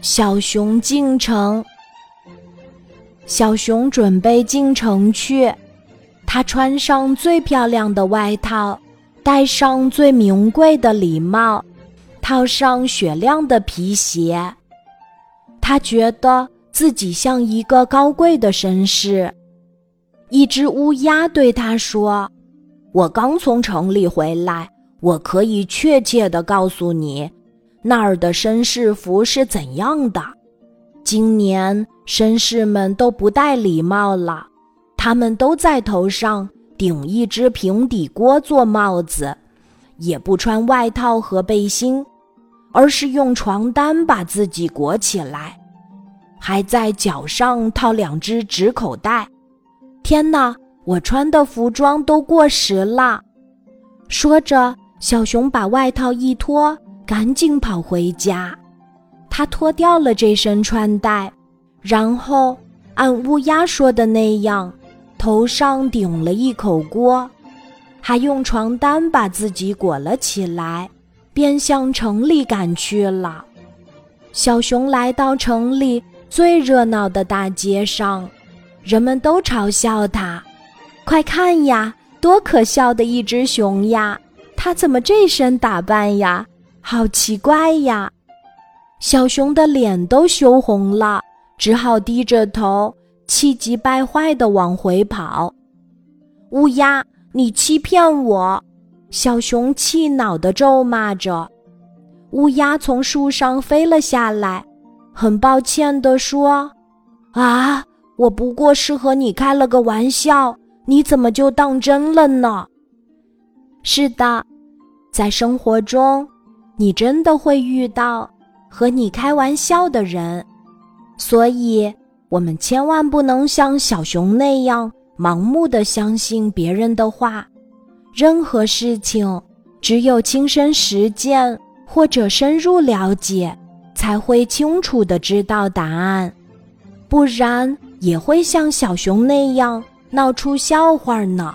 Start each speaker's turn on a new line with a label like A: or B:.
A: 小熊进城。小熊准备进城去，他穿上最漂亮的外套，戴上最名贵的礼帽，套上雪亮的皮鞋。他觉得自己像一个高贵的绅士。一只乌鸦对他说：“我刚从城里回来，我可以确切的告诉你，那儿的绅士服是怎样的。”今年绅士们都不戴礼帽了，他们都在头上顶一只平底锅做帽子，也不穿外套和背心，而是用床单把自己裹起来，还在脚上套两只纸口袋。天哪，我穿的服装都过时了！说着，小熊把外套一脱，赶紧跑回家。他脱掉了这身穿戴，然后按乌鸦说的那样，头上顶了一口锅，还用床单把自己裹了起来，便向城里赶去了。小熊来到城里最热闹的大街上，人们都嘲笑他：“快看呀，多可笑的一只熊呀！它怎么这身打扮呀？好奇怪呀！”小熊的脸都羞红了，只好低着头，气急败坏地往回跑。乌鸦，你欺骗我！小熊气恼地咒骂着。乌鸦从树上飞了下来，很抱歉地说：“啊，我不过是和你开了个玩笑，你怎么就当真了呢？”是的，在生活中，你真的会遇到。和你开玩笑的人，所以我们千万不能像小熊那样盲目的相信别人的话。任何事情，只有亲身实践或者深入了解，才会清楚的知道答案，不然也会像小熊那样闹出笑话呢。